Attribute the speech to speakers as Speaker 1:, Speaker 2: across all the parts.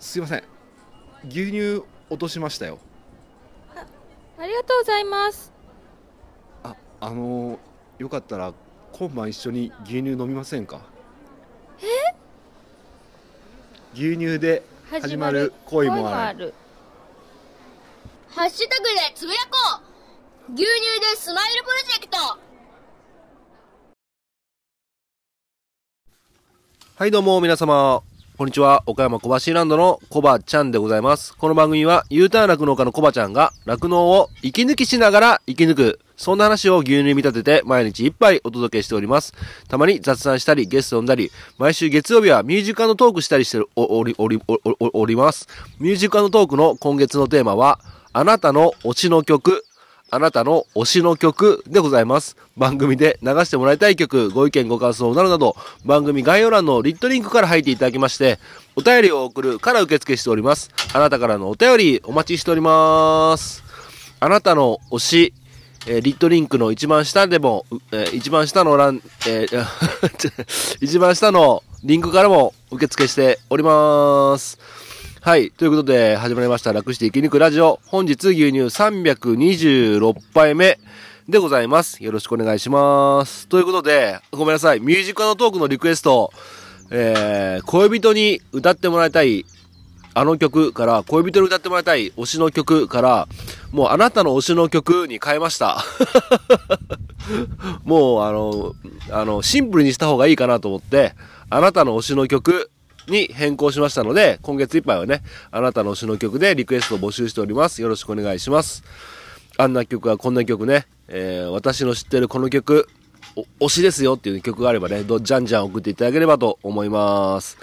Speaker 1: すいません。牛乳落としましたよ。
Speaker 2: ありがとうございます。
Speaker 1: ああのーよかったら今晩一緒に牛乳飲みませんか？え？牛乳で始まる恋もある。
Speaker 2: る。
Speaker 3: ハッシュタグでつぶやこう。牛乳でスマイルプロジェクト。
Speaker 4: はいどうも皆様。こんにちは。岡山小橋ランドのコバちゃんでございます。この番組は U ターン酪農家のコバちゃんが酪農を息抜きしながら生き抜く。そんな話を牛乳に見立てて毎日一杯お届けしております。たまに雑談したりゲスト呼んだり、毎週月曜日はミュージカルのトークしたりしており、おり、おおおります。ミュージカルのトークの今月のテーマは、あなたの推しの曲、あなたの推しの曲でございます。番組で流してもらいたい曲、ご意見ご感想などなど、番組概要欄のリットリンクから入っていただきまして、お便りを送るから受付しております。あなたからのお便りお待ちしております。あなたの推し、えーリットリンクの一番下でも、えー一番下の欄、えー 一番下のリンクからも受付しております。はい。ということで、始まりました。楽して生き抜くラジオ。本日牛乳326杯目でございます。よろしくお願いします。ということで、ごめんなさい。ミュージカルのトークのリクエスト、えー、恋人に歌ってもらいたい、あの曲から、恋人に歌ってもらいたい推しの曲から、もうあなたの推しの曲に変えました。もう、あの、あの、シンプルにした方がいいかなと思って、あなたの推しの曲に変更しましたので、今月いっぱいはね、あなたの推しの曲でリクエストを募集しております。よろしくお願いします。あんな曲はこんな曲ね、えー私の知ってるこの曲、推しですよっていう曲があればね、どじゃんじゃん送っていただければと思います。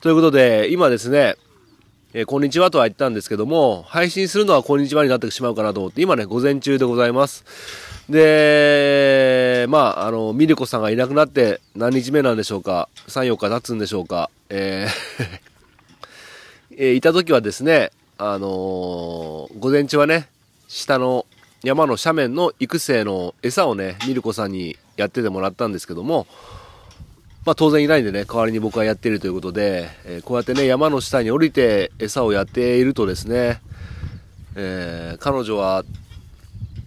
Speaker 4: ということで、今ですね、えーこんにちはとは言ったんですけども、配信するのはこんにちはになってしまうかなと思って、今ね、午前中でございます。で、まあ、あの、ミルコさんがいなくなって何日目なんでしょうか ?3、4日経つんでしょうか？えー えーいた時はですね、あのー午前中はね、下の山の斜面の育成の餌をね、ミルコさんにやっててもらったんですけども、まあ当然いないんでね、代わりに僕はやっているということで、えーこうやってね、山の下に降りて餌をやっているとですね、えー彼女は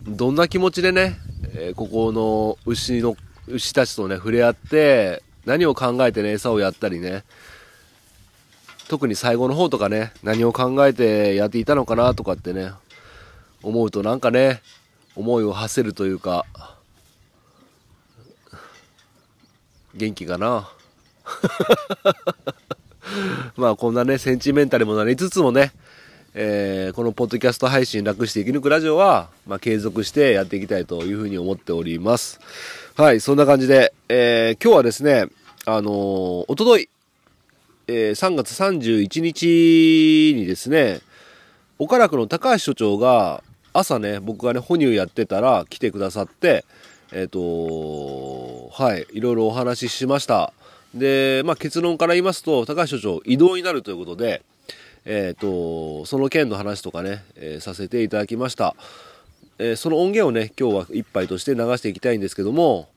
Speaker 4: どんな気持ちでね、えーここの牛の、牛たちとね、触れ合って、何を考えてね、餌をやったりね、特に最後の方とかね、何を考えてやっていたのかなとかってね、思うとなんかね、思いを馳せるというか、元気かな。まあこんなね、センチメンタルもなりつつもね、えーこのポッドキャスト配信楽して生き抜くラジオは、まあ継続してやっていきたいというふうに思っております。はい、そんな感じで、えー今日はですね、あのーおととい、えー3月31日にですね、岡楽の高橋所長が朝ね僕がね哺乳やってたら来てくださってえっ、とはいいろいろお話ししましたでまあ結論から言いますと高橋所長異動になるということでえっ、とその件の話とかね、えーさせていただきました、えーその音源をね今日は一杯として流していきたいんですけども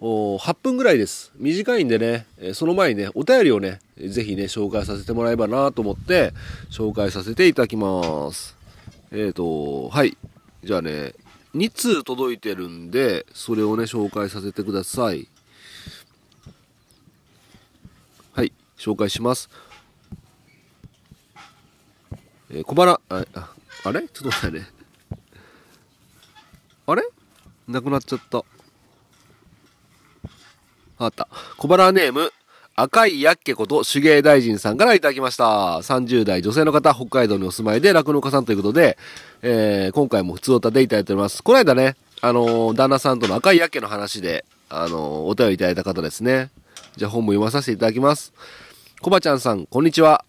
Speaker 4: 8分ぐらいです。短いんでね、えーその前にねお便りをねぜひね紹介させてもらえばなと思って紹介させていただきます。えっ、とはい。じゃあね2通届いてるんでそれをね紹介させてください。はい。紹介します。えー小腹ああれ？ちょっと待ってねあれ？なくなっちゃったあった。小腹ネーム、赤いやっけこと手芸大臣さんからいただきました。30代女性の方、北海道にお住まいで酪農家さんということで、えー今回も普通おたでいただいております。この間ね、あのー旦那さんとの赤いやっけの話で、あのーお便りいただいた方ですね。じゃあ本も読まさせていただきます。コバちゃんさん、こんにちは。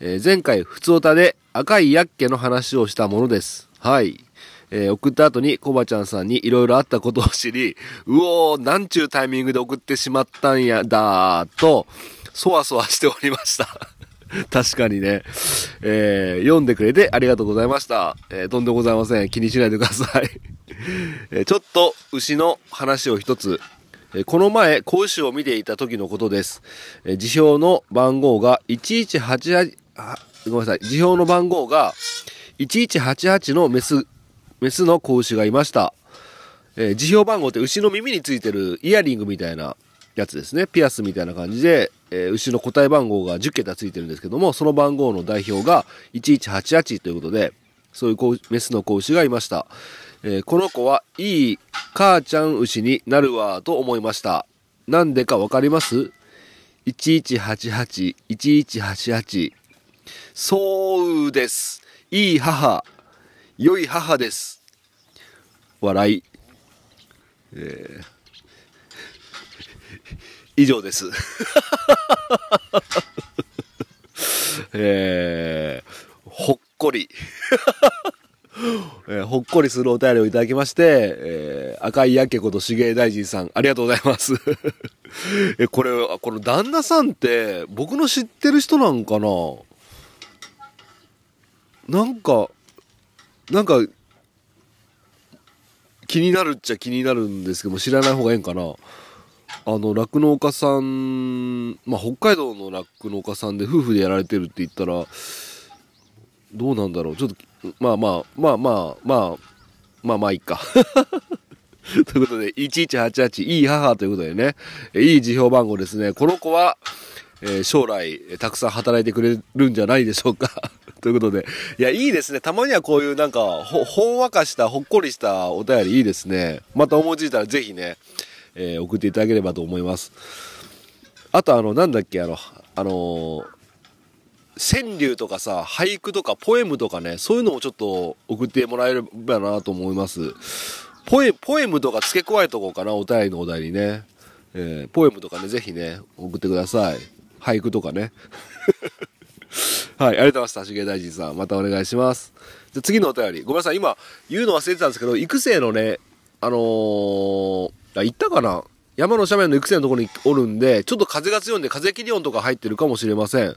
Speaker 4: えー前回、普通おたで赤いやっけの話をしたものです。はい。えー送った後にコバちゃんさんにいろいろあったことを知り、うおー、なんちゅうタイミングで送ってしまったんやだーと、そわそわしておりました。確かにね、えー読んでくれてありがとうございました。えーとんでございません。気にしないでください。えーちょっと牛の話を一つ。えこの前、子牛を見ていた時のことです。え辞表の番号が1188、ごめんなさい、辞表の番号が、1188のメス、メスの子牛がいました。えー辞表番号って牛の耳についてるイヤリングみたいなやつですね。ピアスみたいな感じで、えー牛の個体番号が10桁ついてるんですけども、その番号の代表が1188ということで、そういう子メスの子牛がいました。えーこの子はいい母ちゃん牛になるわと思いました。なんでかわかります ?1188、1188。そうです。いい母、良い母です。笑い。えー以上です。えーほっこり。えーほっこりするお便りをいただきまして、えー赤いやけことしげ大臣さん、ありがとうございます。え、これ、あこの旦那さんって、僕の知ってる人なんかな？なんか、なんか、気になるっちゃ気になるんですけども、知らない方がええんかなあの、酪農家さん、まあ、北海道の酪農家さんで夫婦でやられてるって言ったら、どうなんだろう。ちょっと、まあまあ、まあまあ、まあ、まあまあいいか。ということで、1188、いい母ということでね、いい辞表番号ですね。この子は、えー将来、たくさん働いてくれるんじゃないでしょうか。ということで、いや、いいですね。たまにはこういうなんか、ほ、ほんわかした、ほっこりしたお便りいいですね。また思いついたらぜひね、えー送っていただければと思います。あとあの、なんだっけ、あの、あのー川柳とかさ、俳句とかポエムとかね、そういうのもちょっと送ってもらえればなと思います。ポエ、ポエムとか付け加えとこうかな、お便りのお題にね。えーポエムとかね、ぜひね、送ってください。俳句とかね。はい、ありがとうございます。橋毛大臣さん。またお願いします。じゃ次のお便り。ごめんなさい、今、言うの忘れてたんですけど、育成のね、あのー、あ、言ったかな？山の斜面の育成のところにおるんで、ちょっと風が強いんで風切り音とか入ってるかもしれません。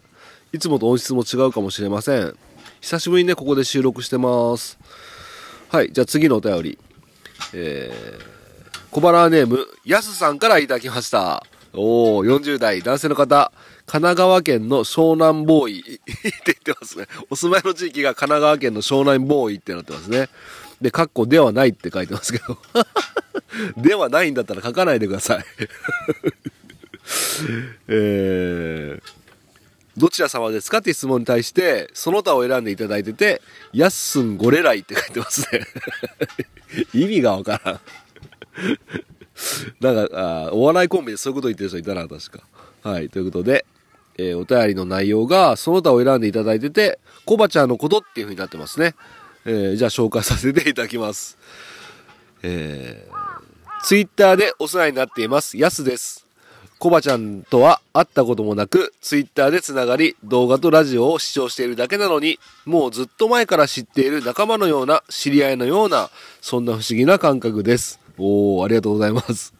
Speaker 4: いつもと音質も違うかもしれません。久しぶりにね、ここで収録してます。はい、じゃあ次のお便り。えー、小腹ネーム、やすさんからいただきました。おー、40代男性の方、神奈川県の湘南ボーイ って言ってますね。お住まいの地域が神奈川県の湘南ボーイってなってますね。で、カッコではないって書いてますけど。ではないんだったら書かないでください。えー、どちら様ですかって質問に対して、その他を選んでいただいてて、やっすんごれらいって書いてますね。意味がわからん。なんかあお笑いコンビでそういうこと言ってる人いたな、確か。はい、ということで、えーお便りの内容が、その他を選んでいただいてて、コバちゃんのことっていう風になってますね。えーじゃあ紹介させていただきます。えー、ツイッターでお世話になっています、やすです。コバちゃんとは会ったこともなく、ツイッターでつながり、動画とラジオを視聴しているだけなのに、もうずっと前から知っている仲間のような、知り合いのような、そんな不思議な感覚です。おー、ありがとうございます。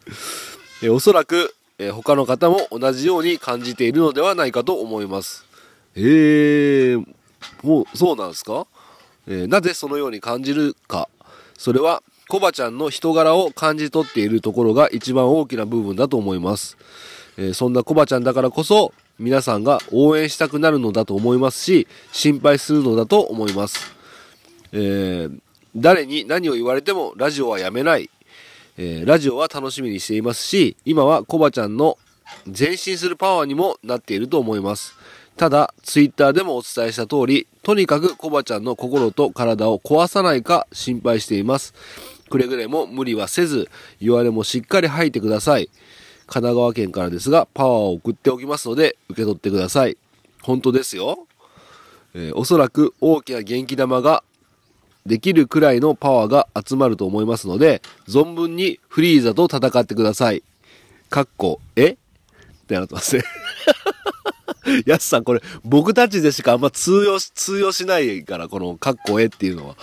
Speaker 4: えおそらく、えー他の方も同じように感じているのではないかと思います。えー、もう、そうなんですか？えーなぜそのように感じるか。それは、コバちゃんの人柄を感じ取っているところが一番大きな部分だと思います。えそんなコバちゃんだからこそ、皆さんが応援したくなるのだと思いますし、心配するのだと思います。え誰に何を言われてもラジオはやめない。えーラジオは楽しみにしていますし、今はコバちゃんの前進するパワーにもなっていると思います。ただ、ツイッターでもお伝えした通り、とにかくコバちゃんの心と体を壊さないか心配しています。くれぐれも無理はせず、言われもしっかり吐いてください。神奈川県からですが、パワーを送っておきますので、受け取ってください。本当ですよ。えーおそらく大きな元気玉ができるくらいのパワーが集まると思いますので、存分にフリーザと戦ってください。かっこ、え？ってなってますね。やすさん、これ、僕たちでしかあんま通用し、通用しないから、この、かっこえっていうのは。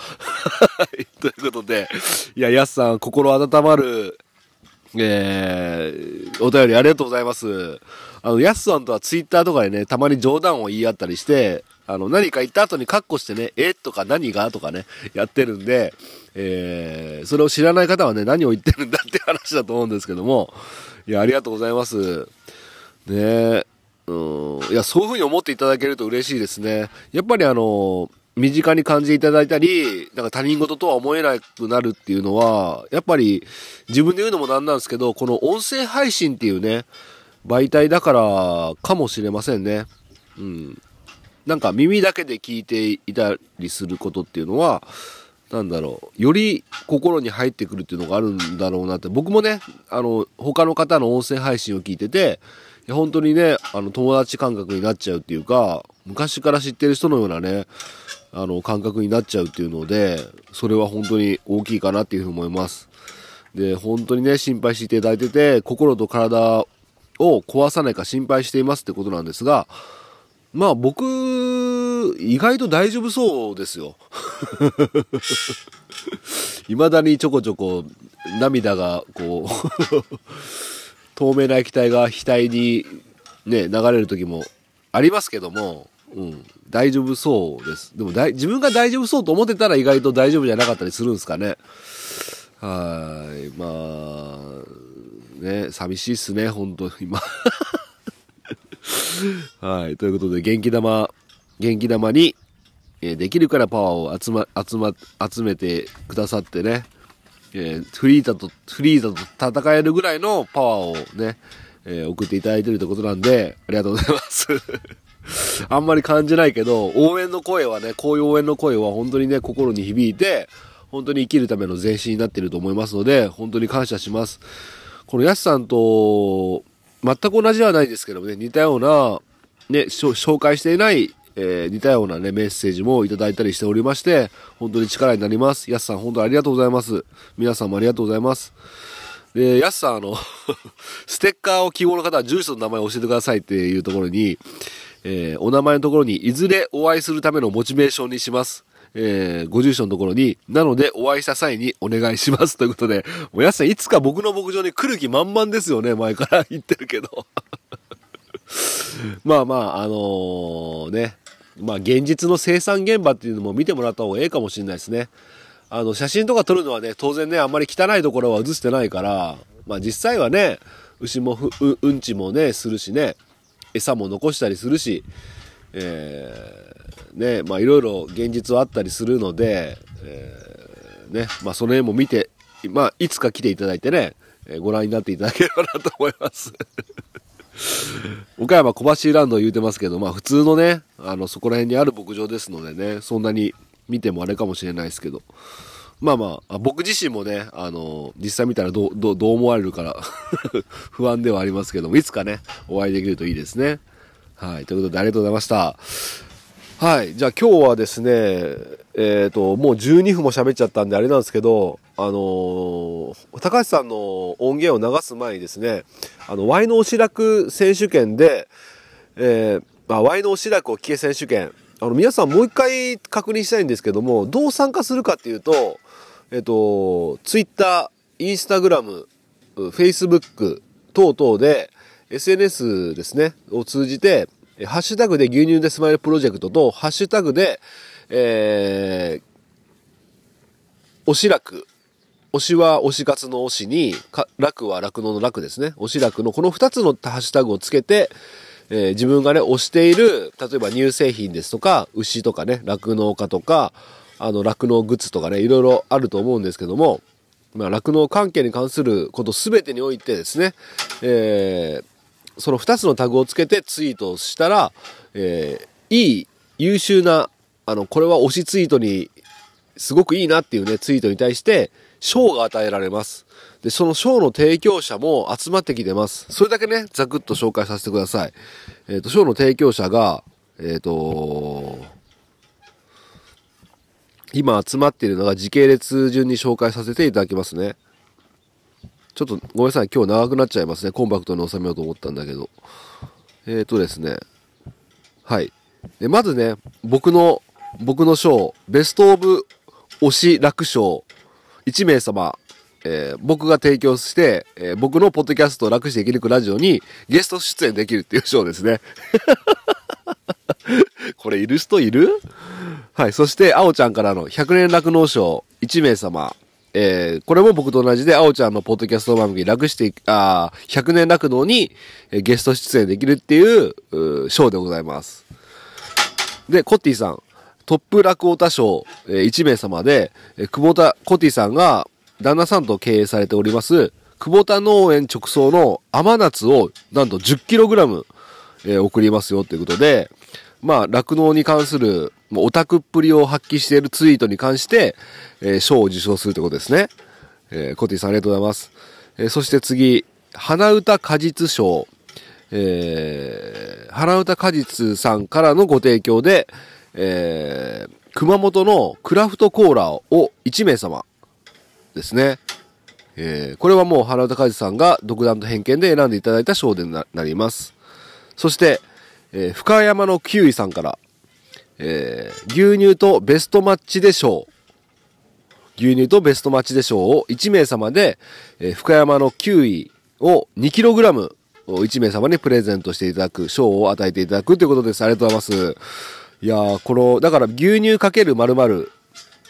Speaker 4: ということで、いや、やすさん、心温まる、えー、お便りありがとうございます。あの、やすさんとはツイッターとかでね、たまに冗談を言い合ったりして、あの、何か言った後にカッコしてね、えとか何がとかね、やってるんで、えー、それを知らない方はね、何を言ってるんだって話だと思うんですけども、いや、ありがとうございます。ね、うん、いや、そういうふうに思っていただけると嬉しいですね。やっぱりあの、身近に感じていただいたり、なんか他人事とは思えなくなるっていうのは、やっぱり自分で言うのもなんなんですけど、この音声配信っていうね、媒体だからかもしれませんね。うん。なんか耳だけで聞いていたりすることっていうのは、なんだろう、より心に入ってくるっていうのがあるんだろうなって、僕もね、あの、他の方の音声配信を聞いてて、いや本当にね、あの、友達感覚になっちゃうっていうか、昔から知ってる人のようなね、あの、感覚になっちゃうっていうので、それは本当に大きいかなっていうふうに思います。で、本当にね、心配していただいてて、心と体を壊さないか心配していますってことなんですが、まあ僕、意外と大丈夫そうですよ。未だにちょこちょこ涙がこう 透明な液体が額にね、流れる時もありますけども、うん、大丈夫そうです。でもだい自分が大丈夫そうと思ってたら意外と大丈夫じゃなかったりするんですかね。はい。まあ、ね、寂しいっすね、本当今。はい。ということで、元気玉、元気玉に、えーできるからパワーを集ま、集ま、集めてくださってね、えーフリーザと、フリーザと戦えるぐらいのパワーをね、えー送っていただいてるってことなんで、ありがとうございます。あんまり感じないけど、応援の声はね、こういう応援の声は本当にね、心に響いて、本当に生きるための前進になってると思いますので、本当に感謝します。このヤスさんと、全く同じではないですけどもね、似たような、ね、紹介していない、えー似たようなね、メッセージもいただいたりしておりまして、本当に力になります。ヤスさん、本当にありがとうございます。皆さんもありがとうございます。で、ヤスさん、あの、ステッカーを希望の方は住所と名前を教えてくださいっていうところに、えーお名前のところに、いずれお会いするためのモチベーションにします。えーご住所のところに、なのでお会いした際にお願いしますということで、もうやすさんいつか僕の牧場に来る気満々ですよね、前から言ってるけど。まあまあ、あのーね、まあ現実の生産現場っていうのも見てもらった方がええかもしれないですね。あの、写真とか撮るのはね、当然ね、あんまり汚いところは映してないから、まあ実際はね、牛もううんちもね、するしね、餌も残したりするし、えーね、まあいろいろ現実はあったりするので、えーね、まあその辺も見て、まあいつか来ていただいてね、えーご覧になっていただければなと思います。岡山小橋ランド言うてますけど、まあ普通のね、あの、そこら辺にある牧場ですのでね、そんなに見てもあれかもしれないですけど、まあまあ、あ僕自身もね、あの、実際見たらどう、どう、どう思われるから 不安ではありますけども、いつかね、お会いできるといいですね。はい、ということでありがとうございました。はい。じゃあ今日はですね、えっ、と、もう12分も喋っちゃったんであれなんですけど、あのー高橋さんの音源を流す前にですね、あの、ワイのおしらく選手権で、えー、まあ、ワイのおしらくを聞け選手権、あの、皆さんもう一回確認したいんですけども、どう参加するかっていうと、えっ、と、ツイッター、インスタグラム、フェイスブック等々で、SNS ですね、を通じて、えハッシュタグで牛乳でスマイルプロジェクトと、ハッシュタグで、えー、おしらく、推しは推し活の推しに、か楽は楽のの楽ですね。推し楽のこの二つのハッシュタグをつけて、えー自分がね、推している、例えば乳製品ですとか、牛とかね、酪農家とか、あの、酪農グッズとかね、いろいろあると思うんですけども、まあ、酪農関係に関することすべてにおいてですね、えーその2つのタグをつけてツイートしたら、えーいい、優秀な、あの、これは推しツイートに、すごくいいなっていうね、ツイートに対して、賞が与えられます。で、その賞の提供者も集まってきてます。それだけね、ざくっと紹介させてください。えっ、と、賞の提供者が、えっ、と、今集まっているのが時系列順に紹介させていただきますね。ちょっとごめんなさい、今日長くなっちゃいますね。コンパクトに収めようと思ったんだけど。えーとですね。はい。でまずね、僕の、僕の賞、ベストオブ推し楽賞、1名様、えー僕が提供して、えー僕のポッドキャストを楽して生き抜くラジオにゲスト出演できるっていう賞ですね。これいる人いる？はい。そして、あおちゃんからの100年酪農賞1名様、えー、これも僕と同じで、あおちゃんのポッドキャスト番組、楽して、あー100年楽道に、えーゲスト出演できるっていう、うーショーでございます。で、コッティさん、トップ落語大賞、えー1名様で、えー久保田、コッティさんが、旦那さんと経営されております、久保田農園直送の甘夏を、なんと 10kg、えー送りますよということで、まあ、酪農に関する、もうオタクっぷりを発揮しているツイートに関して、えー賞を受賞するということですね。えーコティさんありがとうございます。えーそして次、花歌果実賞。えー、花歌果実さんからのご提供で、えー、熊本のクラフトコーラを1名様ですね。えー、これはもう花歌果実さんが独断と偏見で選んでいただいた賞でななります。そして、えー深山のキウイさんから、えー牛乳とベストマッチで賞。牛乳とベストマッチで賞を1名様で、えー深山のキウイを 2kg を1名様にプレゼントしていただく、賞を与えていただくということです。ありがとうございます。いやー、この、だから牛乳かける〇〇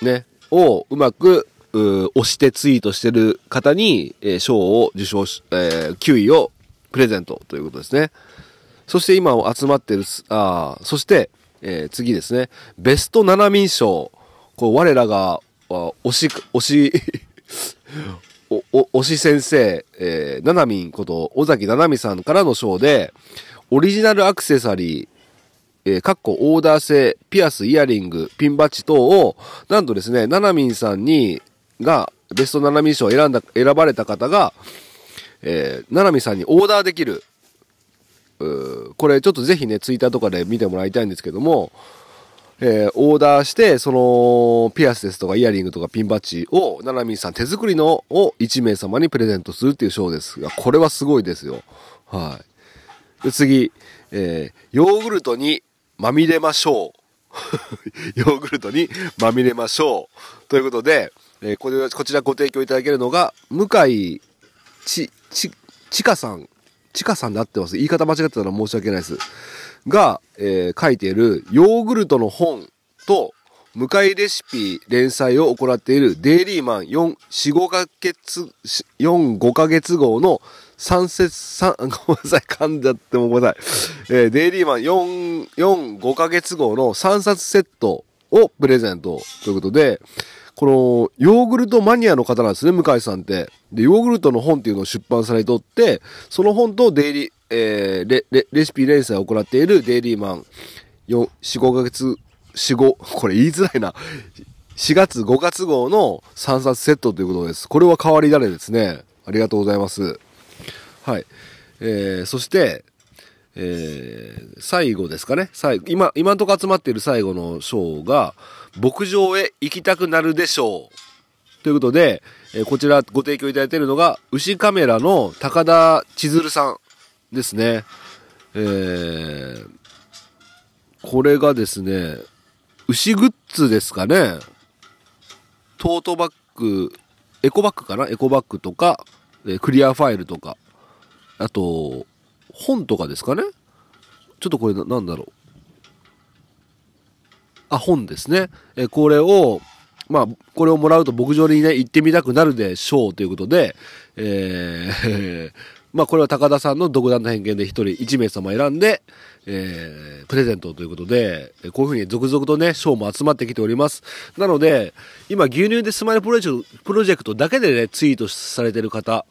Speaker 4: ね、をうまく、う押してツイートしてる方に、えー賞を受賞し、えー、キウイをプレゼントということですね。そして今集まってるす、あーそして、えー次ですね。ベスト7民賞。こう、我らが、推し、推し、お、お、推し先生、えー、ななみんこと、尾崎ななみさんからの賞で、オリジナルアクセサリー、えー、かっこオーダー製、ピアス、イヤリング、ピンバッジ等を、なんとですね、ななみんさんに、が、ベストななみん賞を選んだ、選ばれた方が、えー、ななみさんにオーダーできる、これちょっとぜひね、ツイッターとかで見てもらいたいんですけども、えーオーダーして、その、ピアスですとかイヤリングとかピンバッジを、ななみんさん手作りのを1名様にプレゼントするっていうショーですが、これはすごいですよ。はい。で、次、えーヨーグルトにまみれましょう。ヨーグルトにまみれましょう。ということで、えーこれこちらご提供いただけるのが、向井ち、ち、ちかさん。ちかさんで合ってます？言い方間違ってたら申し訳ないです。が、えー書いているヨーグルトの本と、向かいレシピ連載を行っているデイリーマン4、4、5ヶ月、4、5ヶ月号の3節、三 ごめんなさい、噛んじゃってもごめんなさい。えーデイリーマン4、4、5ヶ月号の3冊セットをプレゼントということで、この、ヨーグルトマニアの方なんですね、向井さんって。で、ヨーグルトの本っていうのを出版されておって、その本とデイリー、えーレ、レ、レシピ連載を行っているデイリーマン4、4、5ヶ月、4、5、これ言いづらいな。4月、5月号の3冊セットということです。これは変わり種ですね。ありがとうございます。はい。えー、そして、えー、最後ですかね。最後、今、今んとこ集まっている最後の章が、牧場へ行きたくなるでしょう。ということで、えーこちらご提供いただいているのが、牛カメラの高田千鶴さんですね。えー、これがですね、牛グッズですかね。トートバッグ、エコバッグかな？エコバッグとか、えクリアファイルとか、あと、本とかですかねちょっとこれなんだろう。あ、本ですね。えこれを、まあ、これをもらうと牧場にね、行ってみたくなるでしょうということで、えー まあ、これは高田さんの独断の偏見で一人一名様選んで、えープレゼントということで、こういうふうに続々とね、賞も集まってきております。なので、今、牛乳でスマイルプロジェクトプロジェクトだけでね、ツイートされてる方、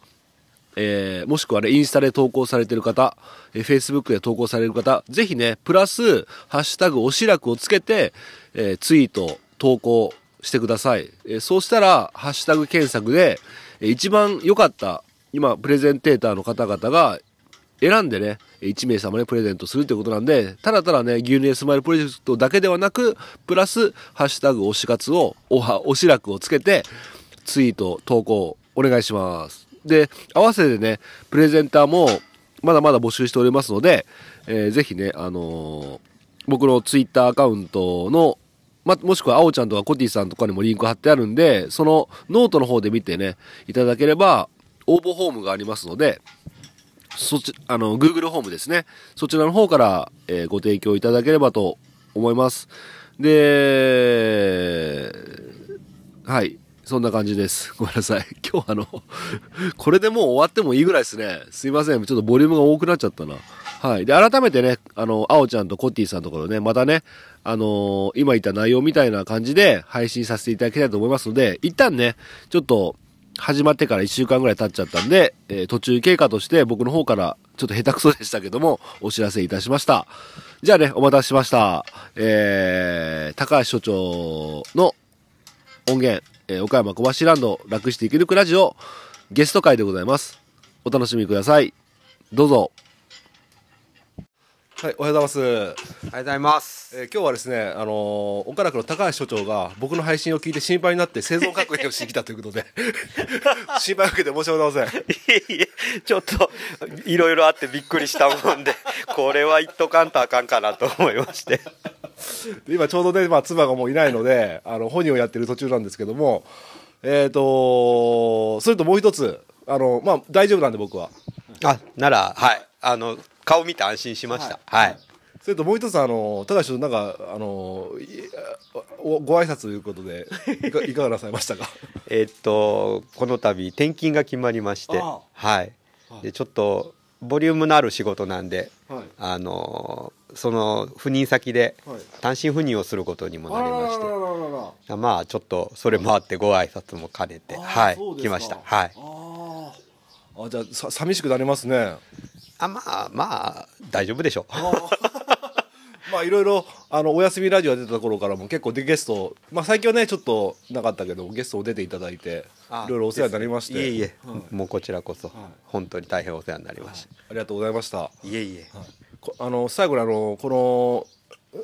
Speaker 4: えーもしくはね、インスタで投稿されてる方、えー、Facebook で投稿される方、ぜひね、プラス、ハッシュタグおしらくをつけて、えーツイート、投稿してください。えーそうしたら、ハッシュタグ検索で、えー一番良かった、今、プレゼンテーターの方々が、選んでね、1名様にプレゼントするということなんで、ただただね、牛乳スマイルプロジェクトだけではなく、プラス、ハッシュタグ推し活を、おは、おしらくをつけて、ツイート、投稿、お願いします。で、合わせてね、プレゼンターも、まだまだ募集しておりますので、えーぜひね、あのー僕のツイッターアカウントの、ま、もしくは、あおちゃんとかコティさんとかにもリンク貼ってあるんで、そのノートの方で見てね、いただければ、応募フォームがありますので、そっち、あの、Google ホームですね。そちらの方から、えーご提供いただければと思います。で、はい。
Speaker 5: そんな感じです。ごめんなさい。今日あの、これでもう終わってもいいぐらいですね。すいません。ちょっとボリュームが多くなっちゃったな。はい。で、改めてね、あの、あおちゃんとコッティさんのところね、またね、あのー今言った内容みたいな感じで配信させていただきたいと思いますので、一旦ね、ちょっと、始まってから1週間ぐらい経っちゃったんで、えー途中経過として僕の方からちょっと下手くそでしたけども、お知らせいたしました。じゃあね、お待たせしました。えー、高橋所長の音源、えー岡山小橋ランド楽して生き抜くラジオゲスト会でございます。お楽しみください。どうぞ。はい、おはようございます。
Speaker 6: ありがとうございます。
Speaker 5: えー今日はですね、あのー岡楽の高橋所長が僕の配信を聞いて心配になって生存確認をしてきたということで、心配を受けて申し訳ございません。
Speaker 6: いえいえ、ちょっと、いろいろあってびっくりしたもんで、これは言っとかんとあかんかなと思いまして。
Speaker 5: で 今ちょうどね、まあ、妻がもういないので、あの、本人をやってる途中なんですけども、えっ、と、それともう一つ、あの、まあ、大丈夫なんで僕は。
Speaker 6: あ、なら、はい。あの、顔見て安心しました。はい。
Speaker 5: それともう一つ、あの、高橋所長、なんか、あの、ご挨拶ということで、いか いかがなさいましたか？
Speaker 6: えーっと、この度、転勤が決まりまして、
Speaker 5: あ
Speaker 6: はい。で、ちょっと、ボリュームのある仕事なんで、
Speaker 5: はい
Speaker 6: あの、その、赴任先で
Speaker 5: はい、
Speaker 6: 単身赴任をすることにもなりまして、
Speaker 5: あらららららら
Speaker 6: まあ、ちょっと、それもあってご挨拶も兼ねて、はい来ました。はい。
Speaker 5: あじゃあさ寂しくなりますね。
Speaker 6: あ、まあ、まあ、大丈夫でしょう。
Speaker 5: まあいろいろあのお休みラジオ出た頃からも結構でゲストまあ最近はねちょっとなかったけどゲストを出ていただいていろいろお世話になりまして。
Speaker 6: いえいえ、
Speaker 5: はい。
Speaker 6: もうこちらこそ、本当に大変お世話になりまし
Speaker 5: ありがとうございました。
Speaker 6: た。いえいえ。
Speaker 5: こあの最後にあのこの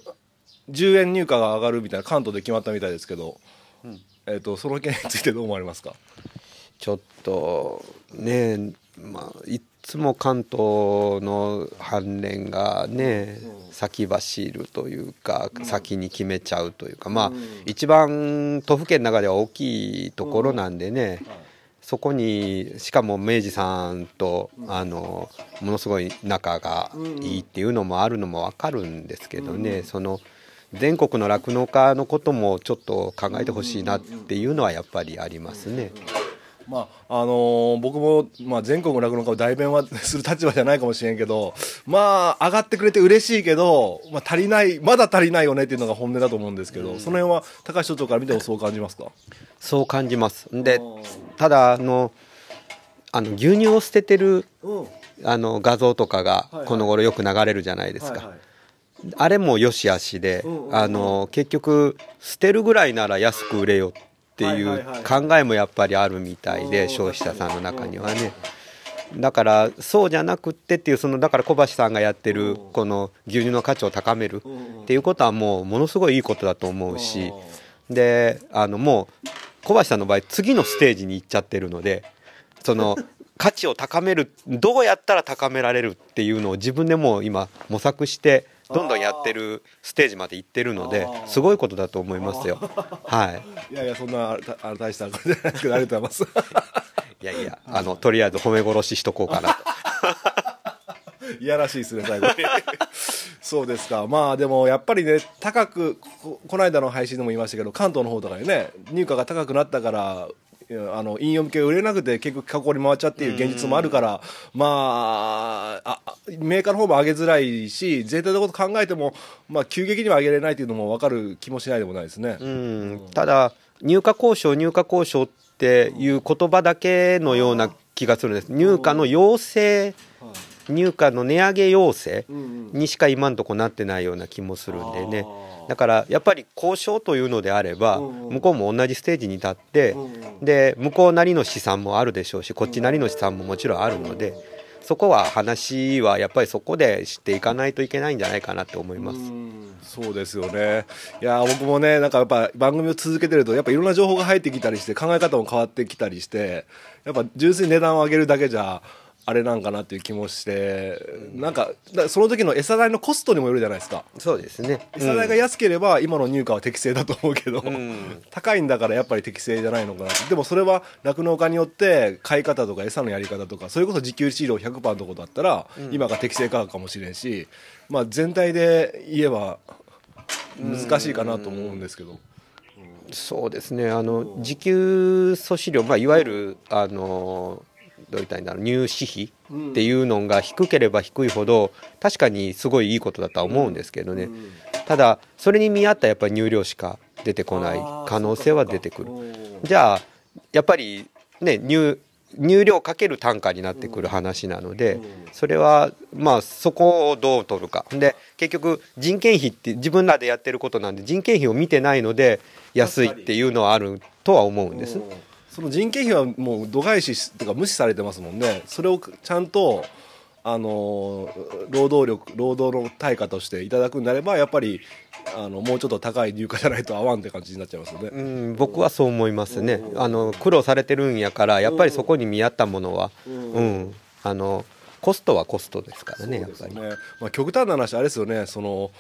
Speaker 5: 10円入荷が上がるみたいな関東で決まったみたいですけど、えっとその件についてどう思われますか？
Speaker 6: ちょっとねまあいつも関東の関連がね、先走るというか、先に決めちゃうというかまあ、一番都府県の中では大きいところなんでね、そこにしかも明治さんと、あのものすごい仲がいいっていうのもあるのも分かるんですけどね、その全国の酪農家のこともちょっと考えてほしいなっていうのはやっぱりありますね。
Speaker 5: まああのー僕も、まあ、全国の酪農家を代弁はする立場じゃないかもしれんけどまあ上がってくれて嬉しいけど、まあ、足りないまだ足りないよねっていうのが本音だと思うんですけど、その辺は高橋所長から見てもそう感じますか？
Speaker 6: そう感じます。で、ただあのあの牛乳を捨ててる
Speaker 5: うん。
Speaker 6: あの画像とかが
Speaker 5: はい
Speaker 6: この頃よく流れるじゃないですか。あれも良し悪しで、あの結局捨てるぐらいなら安く売れよってい
Speaker 5: はいうはい。
Speaker 6: 考えもやっぱりあるみたいで、
Speaker 5: うん。
Speaker 6: 消費者さんの中にはね。だからそうじゃなくってっていうそのだから小橋さんがやってるこの牛乳の価値を高めるっていうことはもうものすごいいいことだと思うし。であのもう小橋さんの場合次のステージに行っちゃってるのでその 価値を高めるどうやったら高められるっていうのを自分でもう今模索してどんどんやってるステージまで行ってるのですごいことだと思いますよ。はい
Speaker 5: いやいやそんなたあの大したことじゃないですけどありがとうございます
Speaker 6: いやいやあのとりあえず褒め殺ししとこうかなと。
Speaker 5: いやらしいですね最後。そうですか。まあでもやっぱりね高くここの間の配信でも言いましたけど関東の方とかでね入荷が高くなったからあの飲用向け売れなくて結局加工に回っちゃっていう現実もあるからまああメーカーの方も上げづらいし全体のこと考えても、まあ、急激には上げれないっていうのも分かる気もしないでもないですね。
Speaker 6: うん。ただ入荷交渉入荷交渉っていう言葉だけのような気がするんです。入荷の要請入荷の値上げ要請にしか今んとこなってないような気もするんでね。だからやっぱり交渉というのであれば向こうも同じステージに立ってで向こうなりの試算もあるでしょうしこっちなりの試算ももちろんあるのでそこは話はやっぱりそこで知っていかないといけないんじゃないかなって思います。
Speaker 5: そうですよね。いや僕もねなんかやっぱ番組を続けてるとやっぱいろんな情報が入ってきたりして考え方も変わってきたりしてやっぱ純粋に値段を上げるだけじゃあれなんかなっていう気もしてなんかその時の餌代のコストにもよるじゃないですか。
Speaker 6: そうですね。
Speaker 5: 餌代が安ければ今の入荷は適正だと思うけど、高いんだからやっぱり適正じゃないのかな。でもそれは酪農家によって買い方とか餌のやり方とかそれこそ自給飼料100%のとこだったら、今が適正価格かもしれんし、まあ、全体で言えば難しいかなと思うんですけど、
Speaker 6: そうですね。あの自給粗飼料、まあ、いわゆるあのどう言ったんだろう乳脂費っていうのが低ければ低いほど確かにすごいいいことだとは思うんですけどね、ただそれに見合ったやっぱり乳量しか出てこない可能性は出てくる。じゃあやっぱりね乳乳量かける単価になってくる話なので、それはまあそこをどう取るか。で結局人件費って自分らでやってることなんで人件費を見てないので安いっていうのはあるとは思うんです。
Speaker 4: その人件費はもう度外視とか無視されてますもんね。それをちゃんとあの労働力労働の対価としていただくんであればやっぱりあのもうちょっと高い入荷じゃないと合わんって感じになっちゃいますよね。
Speaker 6: うん、僕はそう思いますね。あの苦労されてるんやからやっぱりそこに見合ったものは、うん。あのコストはコストですからねやっぱり。
Speaker 4: ね。まあ、極端な話あれですよね。その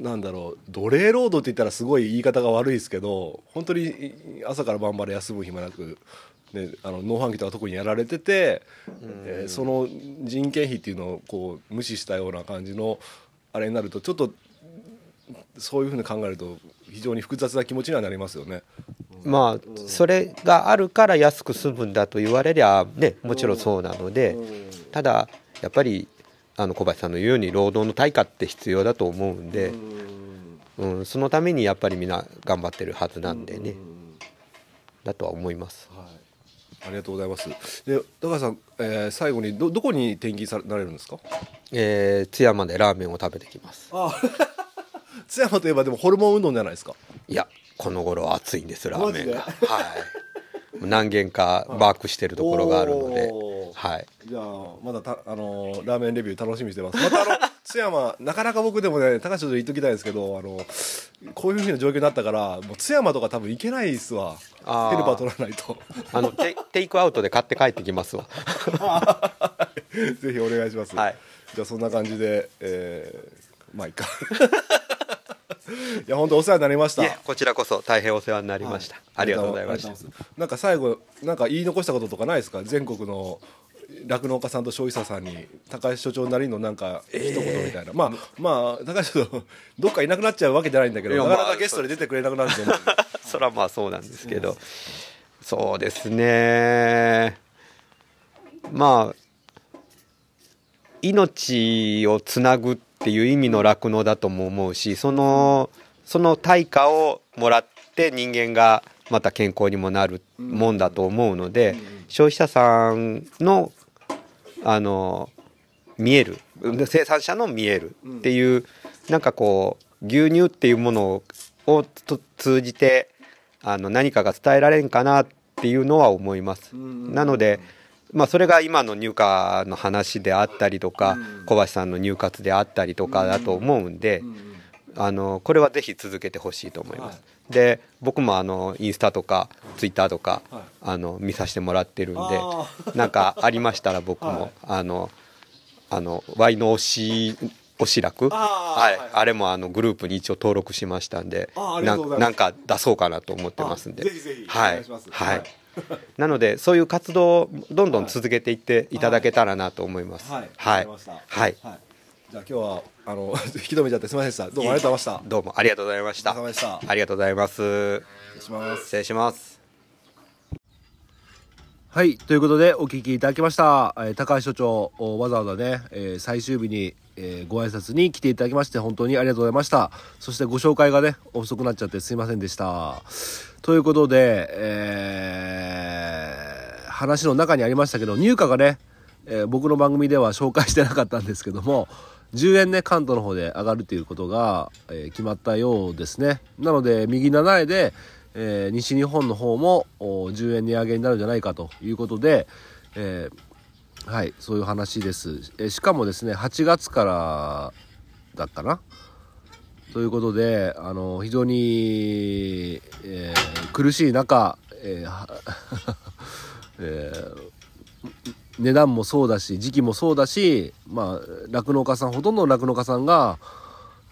Speaker 4: なんだろう奴隷労働って言ったらすごい言い方が悪いですけど本当に朝から晩まで休む暇なく、ね、あの農飯器とか特にやられてて、えーその人件費っていうのをこう無視したような感じのあれになるとちょっとそういうふうに考えると非常に複雑な気持ちにはなりますよね。
Speaker 6: まあそれがあるから安く済むんだと言われりゃねもちろんそうなのでただやっぱりあの小林さんの言うように労働の対価って必要だと思うんで、うん、そのためにやっぱりみんな頑張ってるはずなんでねだとは思います。
Speaker 4: ありがとうございます。で、高橋さん、えー最後にどどこに転勤されるんですか？
Speaker 6: えー津山でラーメンを食べてきます。
Speaker 4: 津山といえばでもホルモンうどんじゃないですか。
Speaker 6: いやこの頃暑いんですラーメンが
Speaker 4: マ
Speaker 6: はい何軒かマークしてるところがあるので
Speaker 4: おー
Speaker 6: はい
Speaker 4: じゃあまだたあのーラーメンレビュー楽しみにしてます。またあの 津山なかなか僕でもね高橋と言っときたいですけどあのこういうふうな状況になったからもう津山とか多分行けないっすわ。
Speaker 6: あー
Speaker 4: ヘルパー取らないと。
Speaker 6: あのテテイクアウトで買って帰ってきますわ
Speaker 4: ぜひお願いします。
Speaker 6: はい
Speaker 4: じゃあそんな感じで、えー、まあいいか。いや本当お世話になりました。
Speaker 6: こちらこそ大変お世話になりました、ありがとうございました
Speaker 4: なんか最後なんか言い残したこととかないですか？全国の酪農家さんと消費者さんに高橋所長なりのなんか一言みたいな、まあまあ高橋所長どっかいなくなっちゃうわけじゃないんだけどなかな
Speaker 6: まあ
Speaker 4: かゲストで出てくれなくなると思う
Speaker 6: それはまあそうなんですけど、そうですね。まあ命をつなぐっていう意味の酪農だとも思うしそのその対価をもらって人間がまた健康にもなるもんだと思うので、消費者さんのあの見える。生産者の見える。っていう、なんかこう牛乳っていうものをと通じてあの何かが伝えられんかなっていうのは思います。なので、まあ、それが今の入荷の話であったりとか、小橋さんの入活であったりとかだと思うんで、あのこれはぜひ続けてほしいと思います。で僕もあのインスタとかツイッターとか、あの見させてもらってるんで
Speaker 4: あ
Speaker 6: なんかありましたら僕も、あのあの Y の推し推し楽。
Speaker 4: あー
Speaker 6: はい
Speaker 4: はい。
Speaker 6: あれもあのグループに一応登録しましたんでなんか出そうかなと思ってますんで。はい。はい。
Speaker 4: はい。
Speaker 6: なのでそういう活動をどんどん続けていっていただけたらなと思います。
Speaker 4: はい。
Speaker 6: はい
Speaker 4: じゃあ今日はあの 引き止めちゃってすみませんでしたどうもありがとうございました
Speaker 6: どうもありがとうございました
Speaker 4: お疲れ様でした
Speaker 6: ありがとうございます
Speaker 4: 失礼します
Speaker 6: 失礼します
Speaker 4: はい。ということで、お聞きいただきました。えー高橋所長、おわざわざね、えー最終日に、えーご挨拶に来ていただきまして、本当にありがとうございました。そしてご紹介がね、遅くなっちゃってすいませんでした。ということで、えー話の中にありましたけど、入荷がね、えー僕の番組では紹介してなかったんですけども、10円ね、関東の方で上がるということが、えー決まったようですね。なので、右7円で、えー西日本の方も10円値上げになるんじゃないかということで、えーはい、そういう話です。えしかもですね、8月からだったかな？ということで、あの、非常に、え苦しい中、え えー値段もそうだし時期もそうだしまあ酪農家さんほとんどの酪農家さんが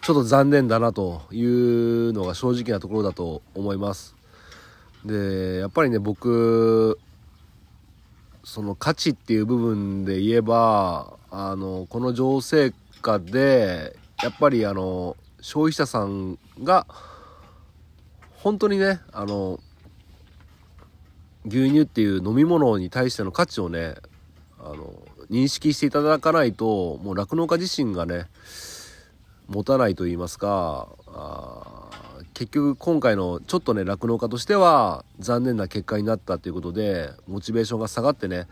Speaker 4: ちょっと残念だなというのが正直なところだと思います。でやっぱりね僕その価値っていう部分で言えばあのこの情勢下でやっぱりあの消費者さんが本当にねあの牛乳っていう飲み物に対しての価値をねあの認識していただかないともう酪農家自身がね持たないと言いますかあ結局今回のちょっとね酪農家としては残念な結果になったということでモチベーションが下がってね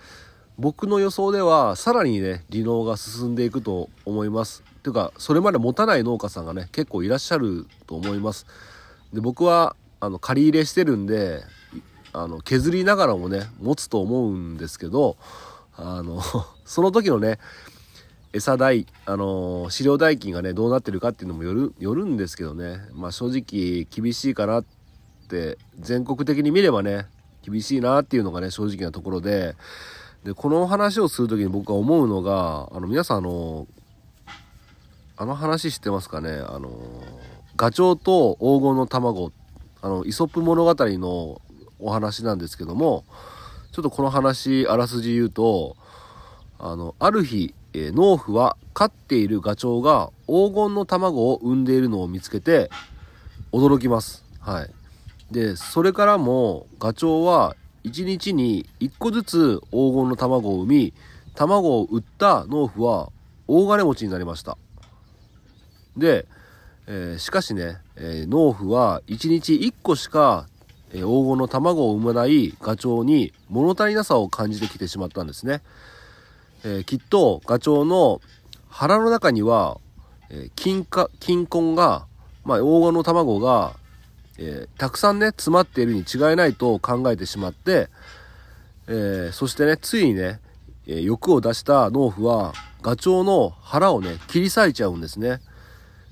Speaker 4: 僕の予想ではさらにね離農が進んでいくと思います。というかそれまで持たない農家さんがね結構いらっしゃると思います。で僕はあの借り入れしてるんであの削りながらもね持つと思うんですけどあの その時のね餌代、あの飼料代金がねどうなってるかっていうのもよるよるんですけどね。まあ正直厳しいかなって全国的に見ればね厳しいなっていうのがね正直なところで。でこの話をする時に僕は思うのがあの皆さんあのあの話知ってますかね？あのガチョウと黄金の卵。あのイソップ物語のお話なんですけどもちょっとこの話あらすじ言うとあのある日、えー、農夫は飼っているガチョウが黄金の卵を産んでいるのを見つけて驚きます。はい、でそれからもガチョウは1日に1個ずつ黄金の卵を産み卵を売った農夫は大金持ちになりましたで、えー、しかしね、えー、農夫は1日1個しか、え、黄金の卵を産まないガチョウに物足りなさを感じてきてしまったんですね、えきっとガチョウの腹の中には、え金か金婚が、まあ、黄金の卵がえー、たくさんね詰まっているに違いないと考えてしまって、え、そしてねついにね、え、欲を出した農夫はガチョウの腹をね切り裂いちゃうんですね。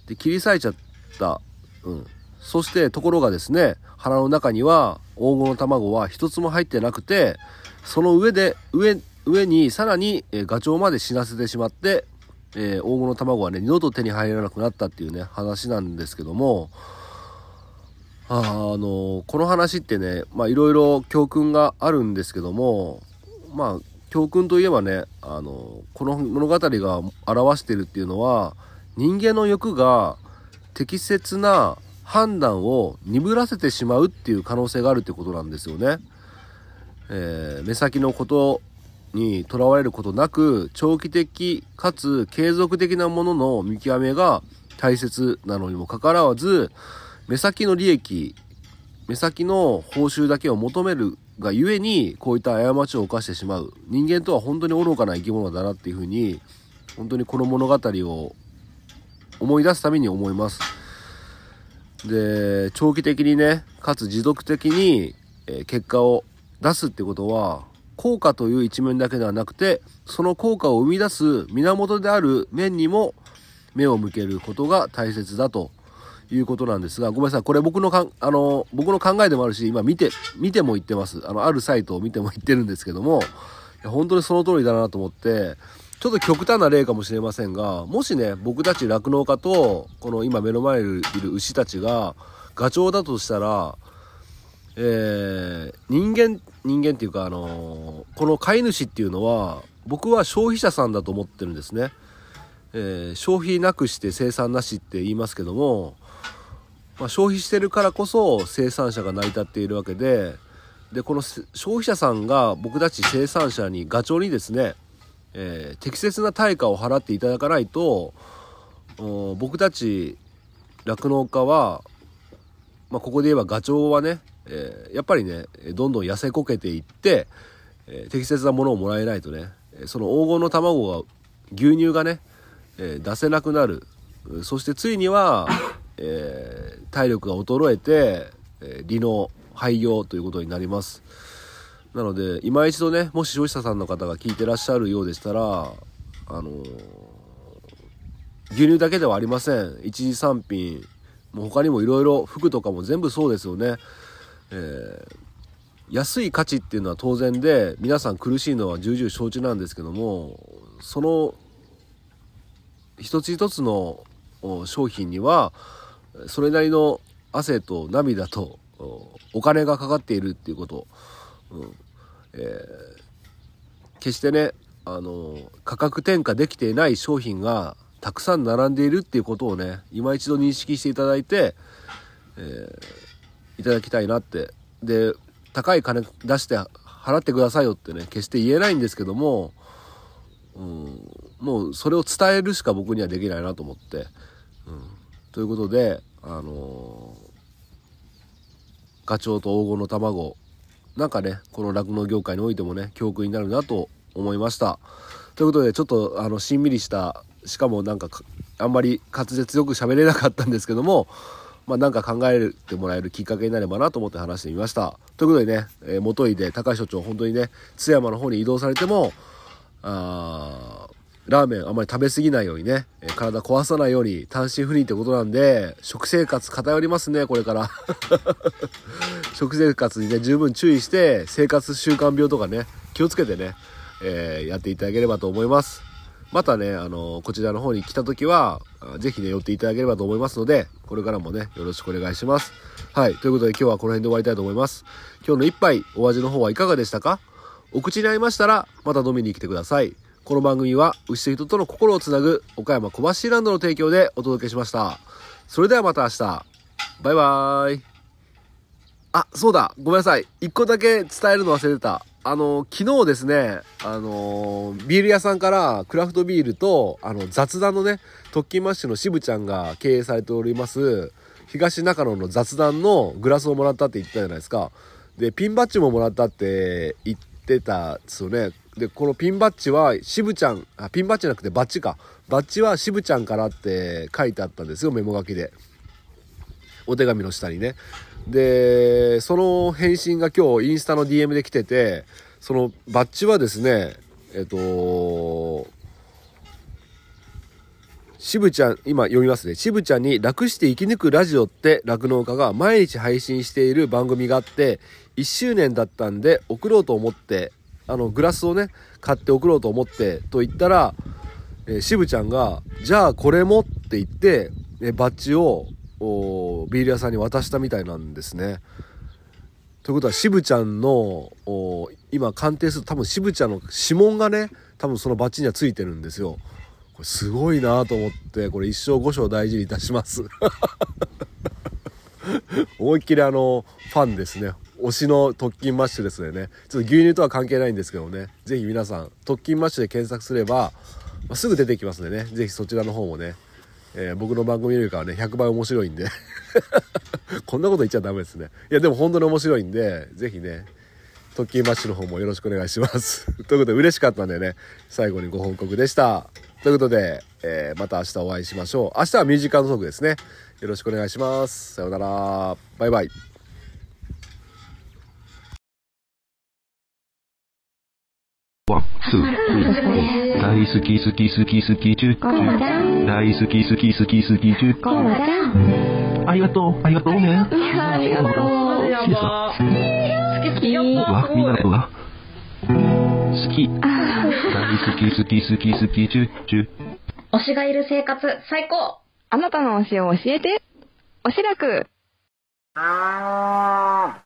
Speaker 4: で切り裂いちゃった、うん、そしてところがですね腹の中には黄金の卵は一つも入ってなくてその上で上上にさらに、えガチョウまで死なせてしまって、え黄金の卵はね二度と手に入らなくなったっていうね話なんですけどもあのこの話ってねまあいろいろ教訓があるんですけどもまあ教訓といえばねあのこの物語が表してるっていうのは人間の欲が適切な判断を鈍らせてしまうっていう可能性があるってことなんですよね。えー、目先のことにとらわれることなく長期的かつ継続的なものの見極めが大切なのにもかかわらず目先の利益、目先の報酬だけを求めるがゆえに、こういった過ちを犯してしまう。人間とは本当に愚かな生き物だなっていうふうに、本当にこの物語を思い出すために思います。で、長期的にね、かつ持続的に、え結果を出すってことは、効果という一面だけではなくて、その効果を生み出す源である面にも目を向けることが大切だということなんですが、ごめんなさい。これ僕のかあの、僕の考えでもあるし、今見て、見ても言ってます。あの、あるサイトを見ても言ってるんですけども、本当にその通りだなと思って、ちょっと極端な例かもしれませんが、もしね、僕たち酪農家と、この今目の前にいる牛たちが、ガチョウだとしたら、えー、人間、人間っていうか、あのこの飼い主っていうのは、僕は消費者さんだと思ってるんですね。えー、消費なくして生産なしって言いますけども、まあ、消費してるからこそ生産者が成り立っているわけででこの消費者さんが僕たち生産者にガチョウにですね、えー、適切な対価を払っていただかないと僕たち酪農家は、まあ、ここで言えばガチョウはね、えー、やっぱりねどんどん痩せこけていって、えー、適切なものをもらえないとねその黄金の卵が牛乳がね、え出せなくなる。そしてついにはえー、体力が衰えて、えー、離農廃業ということになります。なので今一度ねもし消費者さんの方が聞いてらっしゃるようでしたらあの、牛乳だけではありません。一次産品。もう他にもいろいろ服とかも全部そうですよね、えー、安い価値っていうのは当然で皆さん苦しいのは重々承知なんですけどもその一つ一つの商品にはそれなりの汗と涙とお金がかかっているっていうこと、うん。えー、決してねあの価格転嫁できていない商品がたくさん並んでいるっていうことをね今一度認識していただいて、えー、いただきたいなって。で、高い金出して払ってくださいよってね、決して言えないんですけども、うん、もうそれを伝えるしか僕にはできないなと思って。うん、ということで、あのーガチョウと黄金の卵、なんかね、この酪農業界においてもね、教訓になるなと思いました。ということで、ちょっと、あの、しんみりした、しかもなんか、あんまり滑舌よく喋れなかったんですけども、まあなんか考えてもらえるきっかけになればなと思って話してみました。ということでね、えー元井で高橋所長、本当にね、津山の方に移動されても、あーラーメンあまり食べ過ぎないようにね、え体壊さないように単身赴任ってことなんで、食生活偏りますね、これから。食生活にね、十分注意して、生活習慣病とかね、気をつけてね、えーやっていただければと思います。またね、あのこちらの方に来た時は、あぜひね、寄っていただければと思いますので、これからもね、よろしくお願いします。はい。ということで今日はこの辺で終わりたいと思います。今日の一杯、お味の方はいかがでしたか？お口に合いましたら、また飲みに来てください。この番組は、牛と人との心をつなぐ、岡山小橋ランドの提供でお届けしました。それではまた明日。バイバーイ。あ、そうだ。ごめんなさい。一個だけ伝えるの忘れてた。あの、昨日ですね、あの、ビール屋さんからクラフトビールと、あの、雑談のね、特勤マッシュの渋ちゃんが経営されております、東中野の雑談のグラスをもらったって言ったじゃないですか。で、ピンバッジももらったって言ってたんですよね。で、このピンバッジは渋ちゃん、あ、ピンバッジじゃなくてバッジか。バッジは渋ちゃんからって書いてあったんですよ、メモ書きで。お手紙の下にね。で、その返信が今日インスタの DM で来てて、そのバッジはですね、えっと、渋ちゃん、今読みますね。渋ちゃんに楽して生き抜くラジオって酪農家が毎日配信している番組があって、1周年だったんで送ろうと思って、あの、グラスをね、買って送ろうと思って、と言ったら、えー渋ちゃんが、じゃあこれもって言って、えバッジを、ビール屋さんに渡したみたいなんですね。ということは渋ちゃんの今鑑定する多分渋ちゃんの指紋がね多分そのバッジにはついてるんですよ。これすごいなと思ってこれ一生五章大事にいたします。思いっきりあのファンですね。推しの特勤マッシュですね。ちょっと牛乳とは関係ないんですけどね。ぜひ皆さん特勤マッシュで検索すれば、まあすぐ出てきますんでね。ぜひそちらの方もね、えー僕の番組よりかはね100倍面白いんで。こんなこと言っちゃダメですね。いやでも本当に面白いんでぜひね特勤マッシュの方もよろしくお願いします。ということで嬉しかったんでね最後にご報告でした。ということで、えーまた明日お会いしましょう。明日はミュージカルトークですね。よろしくお願いします。さようなら。バイバイ。
Speaker 7: ワ ン、ツー、大好き好き好き好きチュッチュ大好き好き好き好きチュッチュありがとう、ありがとうね。ありがとう。好き。わ、みんなのが。好き。大好き好き好き好きチュッチュ
Speaker 3: 推しがいる生活、最高
Speaker 2: あなたの推しを教えて。おしらく。
Speaker 1: あー